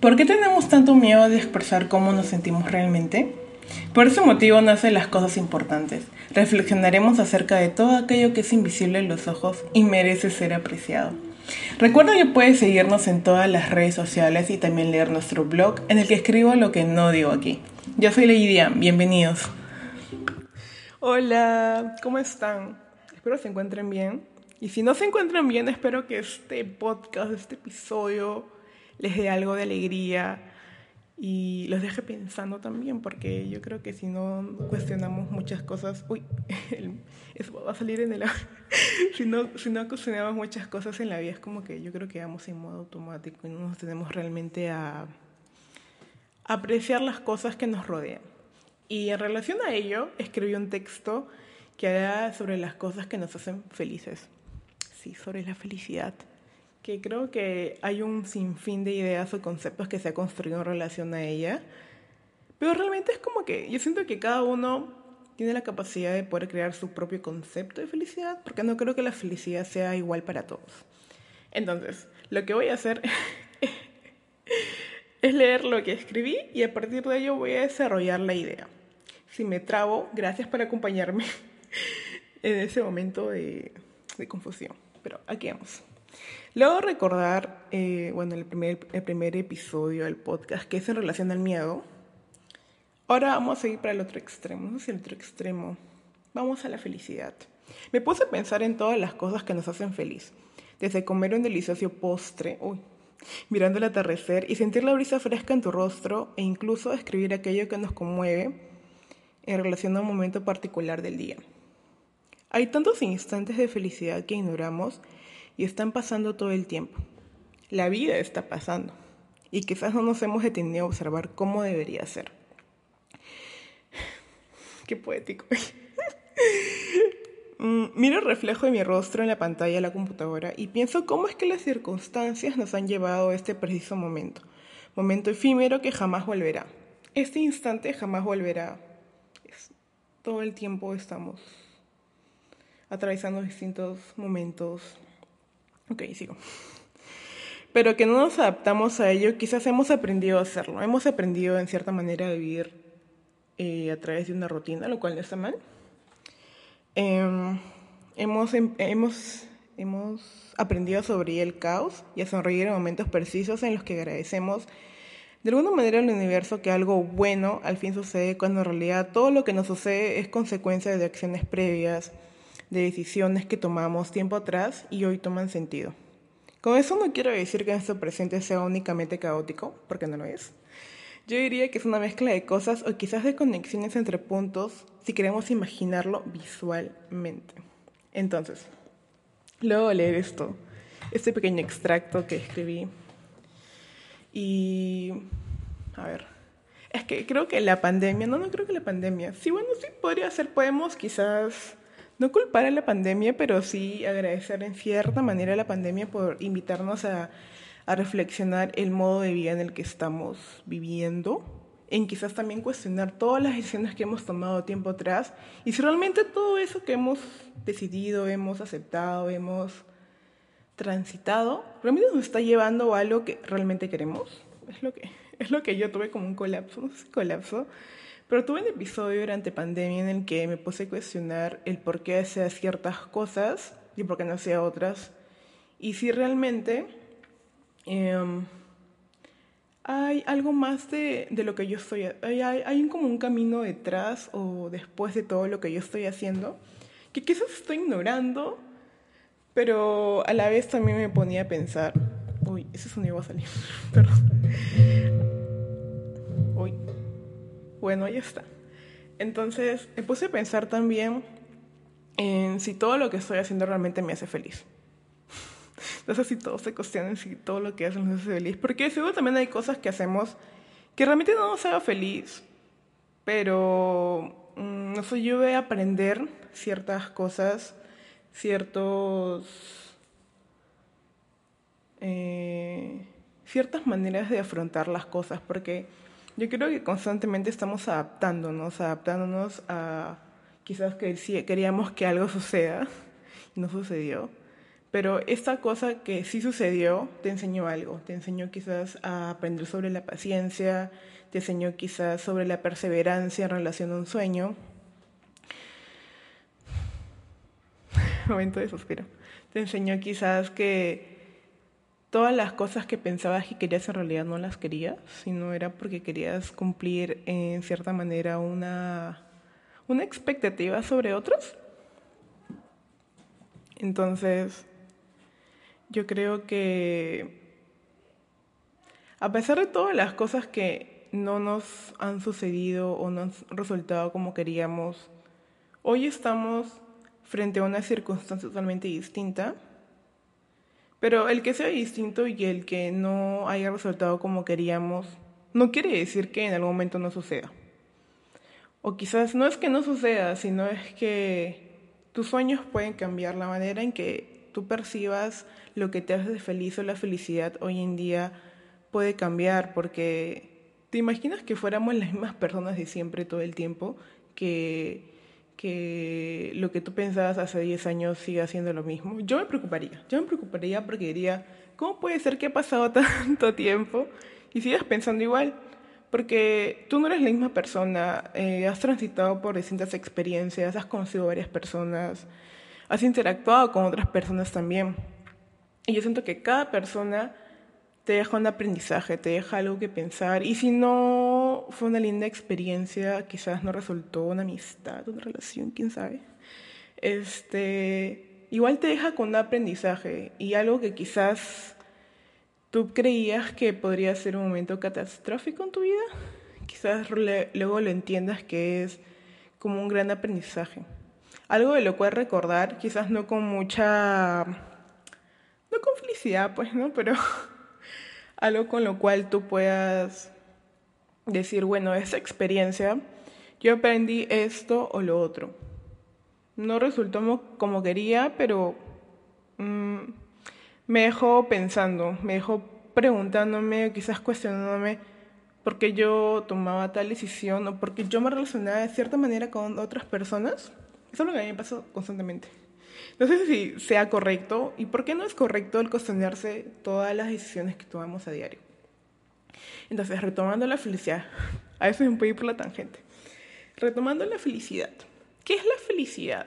¿Por qué tenemos tanto miedo de expresar cómo nos sentimos realmente? Por ese motivo nacen las cosas importantes. Reflexionaremos acerca de todo aquello que es invisible en los ojos y merece ser apreciado. Recuerda que puedes seguirnos en todas las redes sociales y también leer nuestro blog en el que escribo lo que no digo aquí. Yo soy Leidia, bienvenidos. Hola, ¿cómo están? Espero se encuentren bien. Y si no se encuentran bien, espero que este podcast, este episodio, les dé algo de alegría y los deje pensando también, porque yo creo que si no cuestionamos muchas cosas, uy, eso va a salir en el... si, no, si no cuestionamos muchas cosas en la vida, es como que yo creo que vamos en modo automático y no nos tenemos realmente a apreciar las cosas que nos rodean. Y en relación a ello, escribí un texto que habla sobre las cosas que nos hacen felices. Sí, sobre la felicidad, que creo que hay un sinfín de ideas o conceptos que se ha construido en relación a ella, pero realmente es como que yo siento que cada uno tiene la capacidad de poder crear su propio concepto de felicidad, porque no creo que la felicidad sea igual para todos. Entonces, lo que voy a hacer es leer lo que escribí y a partir de ello voy a desarrollar la idea. Si me trabo, gracias por acompañarme en ese momento de, de confusión. Pero aquí vamos. Luego recordar, eh, bueno, el primer, episodio del podcast, que es en relación al miedo. Ahora vamos a ir para el otro extremo, no el otro extremo. Vamos a la felicidad. Me puse a pensar en todas las cosas que nos hacen feliz. Desde comer un delicioso postre, uy, mirando el atardecer y sentir la brisa fresca en tu rostro e incluso escribir aquello que nos conmueve en relación a un momento particular del día. Hay tantos instantes de felicidad que ignoramos y están pasando todo el tiempo. La vida está pasando y quizás no nos hemos detenido a observar cómo debería ser. Qué poético. Mm, miro el reflejo de mi rostro en la pantalla de la computadora y pienso cómo es que las circunstancias nos han llevado a este preciso momento. Momento efímero que jamás volverá. Este instante jamás volverá. todo el tiempo estamos atravesando distintos momentos. Ok, sigo. Pero que no nos adaptamos a ello, quizás hemos aprendido a hacerlo. Hemos aprendido en cierta manera a vivir eh, a través de una rutina, lo cual no está mal. Em, hemos, em, hemos, hemos aprendido a sobrevivir el caos y a sonreír en momentos precisos en los que agradecemos de alguna manera al universo que algo bueno al fin sucede cuando en realidad todo lo que nos sucede es consecuencia de acciones previas, de decisiones que tomamos tiempo atrás y hoy toman sentido. Con eso no quiero decir que nuestro presente sea únicamente caótico, porque no lo es. Yo diría que es una mezcla de cosas o quizás de conexiones entre puntos si queremos imaginarlo visualmente. Entonces, luego de leer esto, este pequeño extracto que escribí, y a ver, es que creo que la pandemia, no, no creo que la pandemia, sí, bueno, sí podría ser, podemos quizás no culpar a la pandemia, pero sí agradecer en cierta manera a la pandemia por invitarnos a, reflexionar el modo de vida en el que estamos viviendo, en quizás también cuestionar todas las decisiones que hemos tomado tiempo atrás y si realmente todo eso que hemos decidido, hemos aceptado, hemos transitado, realmente nos está llevando a algo que realmente queremos. Es lo que, es lo que yo tuve como un colapso, no sé colapso, pero tuve un episodio durante pandemia en el que me puse a cuestionar el por qué hacía ciertas cosas y por qué no hacía otras. Y si realmente em, hay algo más de, de, lo que yo estoy... Hay, hay, hay como un camino detrás o después de todo lo que yo estoy haciendo que quizás estoy ignorando, pero a la vez también me ponía a pensar... Uy, ese sonido va a salir. Perdón. Bueno, ya está. Entonces me puse a pensar también en si todo lo que estoy haciendo realmente me hace feliz. No sé si todos se cuestionan si todo lo que hacen nos hace feliz. Porque seguro también hay cosas que hacemos que realmente no nos haga feliz. Pero mm, no sé, yo voy a aprender ciertas cosas, ciertos... Eh, ciertas maneras de afrontar las cosas. Porque yo creo que constantemente estamos adaptándonos, adaptándonos a quizás que queríamos que algo suceda y no sucedió, Pero esta cosa que sí sucedió te enseñó algo, te enseñó quizás a aprender sobre la paciencia, te enseñó quizás sobre la perseverancia en relación a un sueño. Momento de suspiro. Te enseñó quizás que todas las cosas que pensabas que querías en realidad no las querías, sino era porque querías cumplir en cierta manera una, una expectativa sobre otros. Entonces, yo creo que a pesar de todas las cosas que no nos han sucedido o no han resultado como queríamos, hoy estamos frente a una circunstancia totalmente distinta. Pero el que sea distinto y el que no haya resultado como queríamos, no quiere decir que en algún momento no suceda. O quizás no es que no suceda, sino es que tus sueños pueden cambiar la manera en que tú percibas lo que te hace feliz o la felicidad hoy en día puede cambiar porque te imaginas que fuéramos las mismas personas de siempre todo el tiempo, que, que lo que tú pensabas hace 10 años siga siendo lo mismo. Yo me preocuparía, yo me preocuparía porque diría, ¿cómo puede ser que ha pasado tanto tiempo y sigas pensando igual? Porque tú no eres la misma persona, eh, has transitado por distintas experiencias, has conocido varias personas, has interactuado con otras personas también. Y yo siento que cada persona te deja un aprendizaje, te deja algo que pensar. Y si no fue una linda experiencia, quizás no resultó una amistad, una relación, quién sabe. Este, igual te deja con un aprendizaje y algo que quizás tú creías que podría ser un momento catastrófico en tu vida, quizás luego lo entiendas que es como un gran aprendizaje algo de lo cual recordar, quizás no con mucha, no con felicidad, pues, ¿no? Pero algo con lo cual tú puedas decir, bueno, esa experiencia, yo aprendí esto o lo otro. No resultó como quería, pero mm, me dejó pensando, me dejó preguntándome, quizás cuestionándome por qué yo tomaba tal decisión o por qué yo me relacionaba de cierta manera con otras personas eso es lo que a mí me pasa constantemente. No sé si sea correcto y por qué no es correcto el cuestionarse todas las decisiones que tomamos a diario. Entonces, retomando la felicidad, a veces puedo ir por la tangente. Retomando la felicidad. ¿Qué es la felicidad?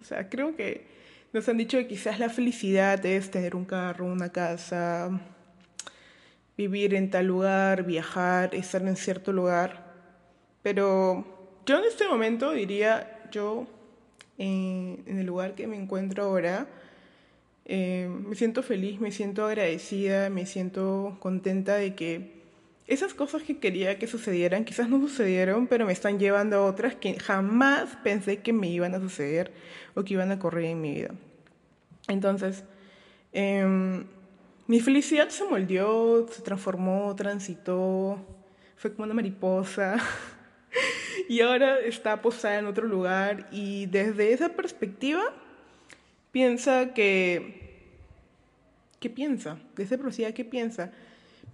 O sea, creo que nos han dicho que quizás la felicidad es tener un carro, una casa, vivir en tal lugar, viajar, estar en cierto lugar. Pero yo en este momento diría, yo en, el lugar que me encuentro ahora. Eh, me siento feliz, me siento agradecida, me siento contenta de que esas cosas que quería que sucedieran quizás no sucedieron, pero me están llevando a otras que jamás pensé que me iban a suceder o que iban a correr en mi vida. Entonces, em, mi felicidad se moldeó, se transformó, transitó, fue como una mariposa. y ahora está posada en otro lugar y desde esa perspectiva piensa que... ¿Qué piensa? Desde esa ¿qué piensa?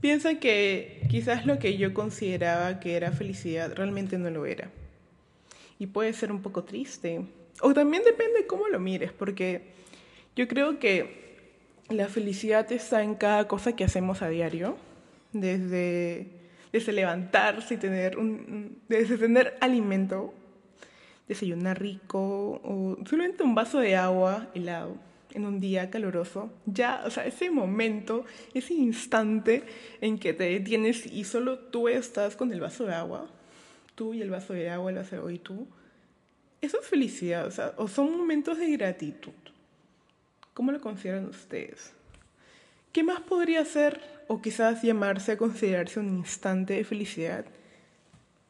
Piensa que quizás lo que yo consideraba que era felicidad realmente no lo era. Y puede ser un poco triste. O también depende cómo lo mires, porque yo creo que la felicidad está en cada cosa que hacemos a diario, desde desde levantarse y tener, un, desde tener alimento, desayunar rico o simplemente un vaso de agua helado en un día caluroso, ya, o sea, ese momento, ese instante en que te detienes y solo tú estás con el vaso de agua, tú y el vaso de agua, el vaso de agua y tú, eso es felicidad, o son momentos de gratitud. ¿Cómo lo consideran ustedes? ¿Qué más podría ser o quizás llamarse a considerarse un instante de felicidad?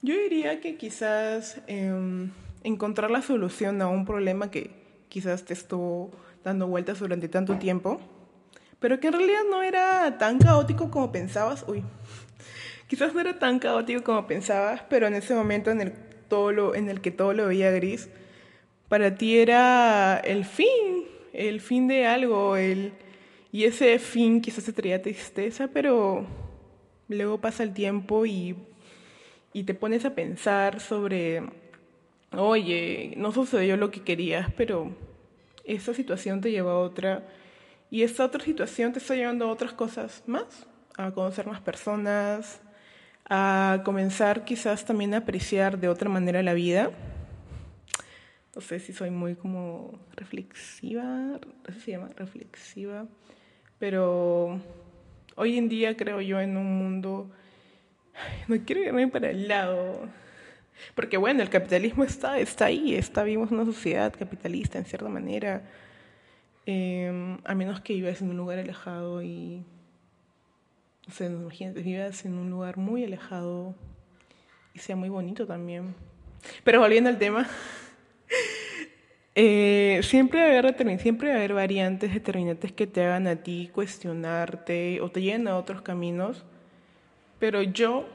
Yo diría que quizás em, encontrar la solución a un problema que quizás te estuvo dando vueltas durante tanto tiempo, pero que en realidad no era tan caótico como pensabas. Uy, quizás no era tan caótico como pensabas, pero en ese momento en el, todo lo, en el que todo lo veía gris, para ti era el fin, el fin de algo, el y ese fin quizás te traía tristeza, pero luego pasa el tiempo y, y te pones a pensar sobre, oye, no sucedió lo que querías, pero esa situación te lleva a otra Y esta otra situación te está llevando a otras cosas más, a conocer más personas, a comenzar quizás también a apreciar de otra manera la vida. No sé si soy muy como reflexiva, ¿así se llama? Reflexiva. Pero hoy en día creo yo en un mundo, no quiero irme para el lado, porque bueno, el capitalismo está, está ahí, está, vivimos una sociedad capitalista en cierta manera, eh, a menos que vivas en un lugar alejado y, no sé, imagínate, vivas en un lugar muy alejado y sea muy bonito también. Pero volviendo al tema, eh, siempre, va a haber, siempre va a haber variantes determinantes que te hagan a ti cuestionarte o te lleven a otros caminos, pero yo,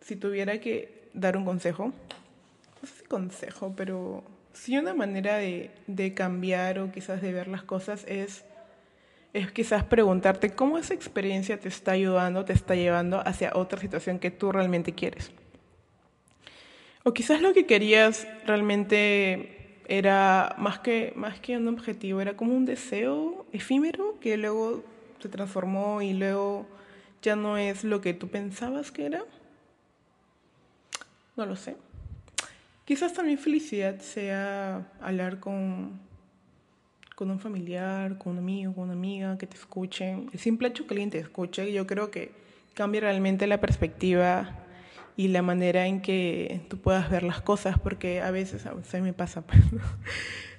si tuviera que dar un consejo, no sé si consejo, pero sí una manera de, de cambiar o quizás de ver las cosas es, es quizás preguntarte cómo esa experiencia te está ayudando, te está llevando hacia otra situación que tú realmente quieres. O quizás lo que querías realmente era más que, más que un objetivo, era como un deseo efímero que luego se transformó y luego ya no es lo que tú pensabas que era. No lo sé. Quizás también felicidad sea hablar con, con un familiar, con un amigo, con una amiga, que te escuchen. El simple hecho que alguien te escuche, yo creo que cambia realmente la perspectiva y la manera en que tú puedas ver las cosas, porque a veces, a veces me pasa, pues,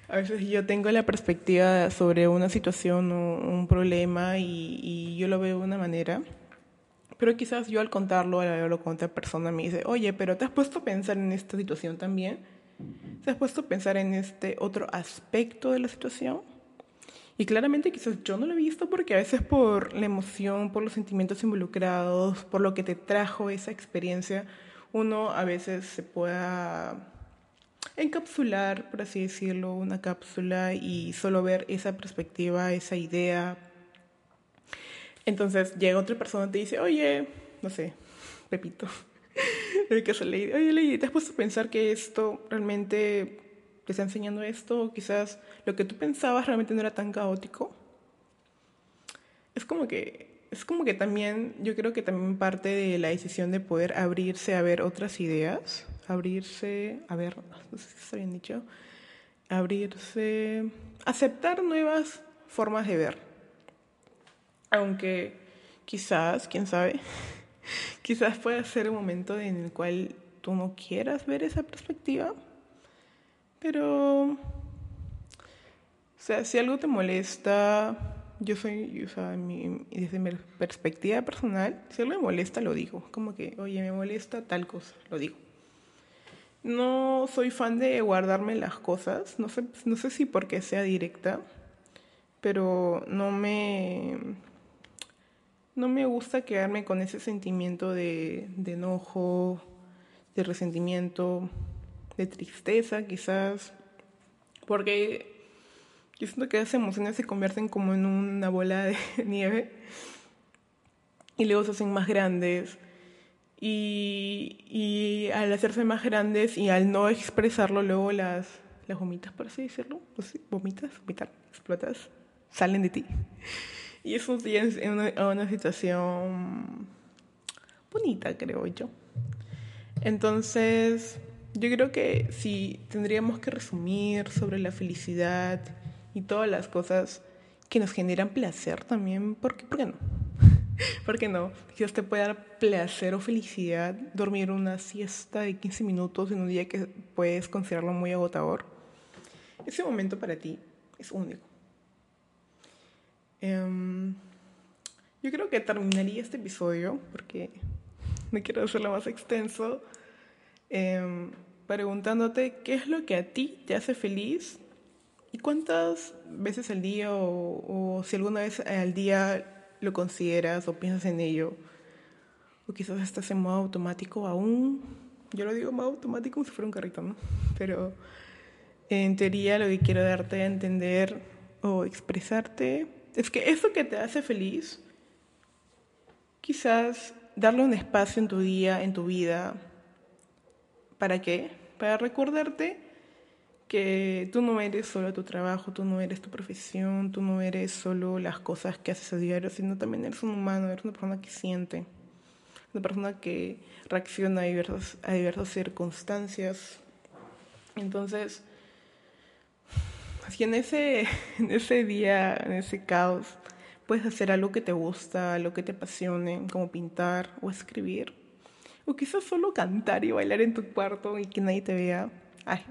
a veces yo tengo la perspectiva sobre una situación o un problema y, y, yo lo veo de una manera, pero quizás yo al contarlo, al hablarlo con otra persona, me dice, oye, pero ¿te has puesto a pensar en esta situación también? ¿Te has puesto a pensar en este otro aspecto de la situación? Y claramente quizás yo no lo he visto porque a veces por la emoción, por los sentimientos involucrados, por lo que te trajo esa experiencia, uno a veces se pueda encapsular, por así decirlo, una cápsula y solo ver esa perspectiva, esa idea. Entonces llega otra persona y te dice, oye, no sé, Pepito, el caso Lady, oye Lady, ¿te has puesto a pensar que esto realmente te está enseñando esto, quizás lo que tú pensabas realmente no era tan caótico. Es como que es como que también yo creo que también parte de la decisión de poder abrirse a ver otras ideas, abrirse, a ver, no sé si está bien dicho, abrirse, aceptar nuevas formas de ver. Aunque quizás, quién sabe, quizás pueda ser un momento en el cual tú no quieras ver esa perspectiva pero, o sea, si algo te molesta, yo soy, o sea, desde mi perspectiva personal, si algo me molesta, lo digo. Como que, oye, me molesta tal cosa, lo digo. No soy fan de guardarme las cosas, no sé, no sé si porque sea directa, pero no me, no me gusta quedarme con ese sentimiento de, enojo, de resentimiento de tristeza quizás, porque yo siento que esas emociones se convierten como en una bola de nieve y luego se hacen más grandes. Y, y, al hacerse más grandes y al no expresarlo, luego las, las vomitas, por así decirlo, pues vomitas, vomitar, explotas, salen de ti. Y eso es una, una situación bonita, creo yo. Entonces, yo creo que si tendríamos que resumir sobre la felicidad y todas las cosas que nos generan placer también, ¿por qué, ¿por qué no? ¿Por qué no? Quizás te puede dar placer o felicidad dormir una siesta de 15 minutos en un día que puedes considerarlo muy agotador. Ese momento para ti es único. Um, yo creo que terminaría este episodio porque no quiero hacerlo más extenso. Eh, preguntándote qué es lo que a ti te hace feliz y cuántas veces al día o, o, si alguna vez al día lo consideras o piensas en ello. O quizás estás en modo automático aún. Yo lo digo modo automático como si fuera un carrito, ¿no? Pero en teoría lo que quiero darte a entender o expresarte es que eso que te hace feliz, quizás darle un espacio en tu día, en tu vida, ¿Para qué? Para recordarte que tú no eres solo tu trabajo, tú no eres tu profesión, tú no eres solo las cosas que haces a diario, sino también eres un humano, eres una persona que siente, una persona que reacciona a diversas, a diversas circunstancias. Entonces, si en ese, en ese día, en ese caos, puedes hacer algo que te gusta, algo que te apasione, como pintar o escribir, o quizás solo cantar y bailar en tu cuarto y que nadie te vea. Ay,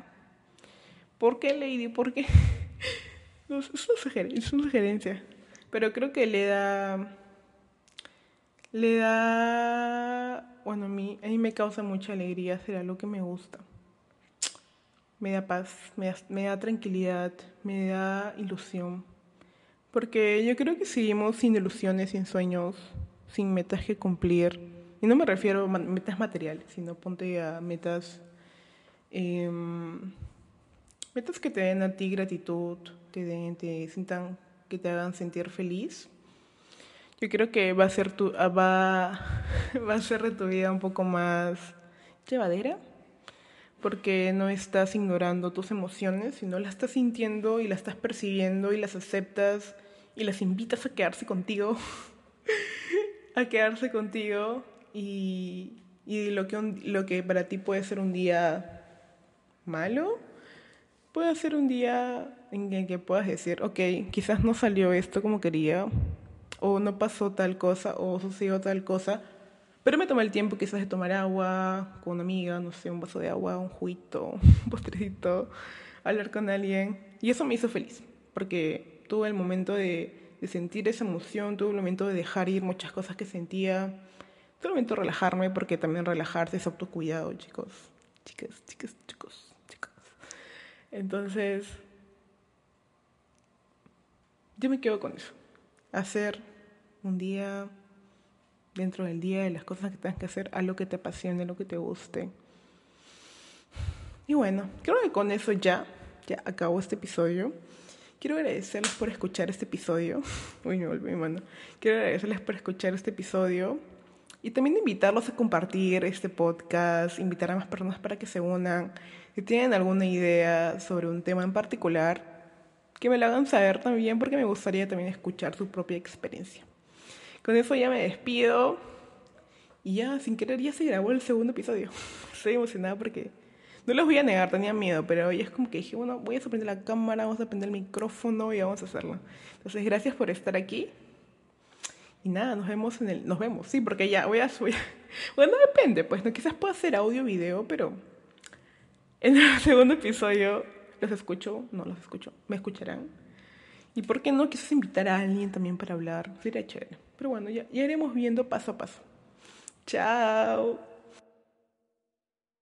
¿por qué Lady? ¿Por qué? es, una sugerencia, es una sugerencia, pero creo que le da, le da, bueno, a mí, a mí me causa mucha alegría hacer algo que me gusta me da paz, me da, tranquilidad, me da ilusión. Porque yo creo que si vivimos sin ilusiones, sin sueños, sin metas que cumplir, y no me refiero a metas materiales, sino ponte a metas, em, metas que te den a ti gratitud, te den, te sientan, que te hagan sentir feliz. Yo creo que va a ser tu, va, va a ser de tu vida un poco más llevadera porque no estás ignorando tus emociones, sino las estás sintiendo y las estás percibiendo y las aceptas y las invitas a quedarse contigo, a quedarse contigo y, y lo, que lo que para ti puede ser un día malo, puede ser un día en el que puedas decir, ok, quizás no salió esto como quería, o no pasó tal cosa, o sucedió tal cosa, pero me tomé el tiempo quizás de tomar agua con una amiga, no sé, un vaso de agua, un juguito, un postrecito, hablar con alguien. Y eso me hizo feliz, porque tuve el momento de, de sentir esa emoción, tuve el momento de dejar ir muchas cosas que sentía, tuve el momento de relajarme, porque también relajarse es autocuidado, chicos, chicas, chicas, chicos, chicas. Entonces, yo me quedo con eso. Hacer un día dentro del día de las cosas que tengas que hacer, a lo que te apasione, lo que te guste. Y bueno, creo que con eso ya, ya acabo este episodio. Quiero agradecerles por escuchar este episodio. Uy, me volví mano. Quiero agradecerles por escuchar este episodio. Y también invitarlos a compartir este podcast, invitar a más personas para que se unan. Si tienen alguna idea sobre un tema en particular, que me lo hagan saber también, porque me gustaría también escuchar su propia experiencia. Con eso ya me despido. Y ya, sin querer, ya se grabó el segundo episodio. Estoy emocionada porque no les voy a negar, tenía miedo, pero hoy es como que dije, bueno, voy a prender la cámara, vamos a prender el micrófono y vamos a hacerlo. Entonces, gracias por estar aquí. Y nada, nos vemos en el. Nos vemos, sí, porque ya voy a subir. Bueno, depende, pues no, quizás pueda hacer audio video, pero en el segundo episodio los escucho, no los escucho, me escucharán. Y por qué no, quizás invitar a alguien también para hablar, sería chévere. Pero bueno, ya, ya iremos viendo paso a paso. Chao.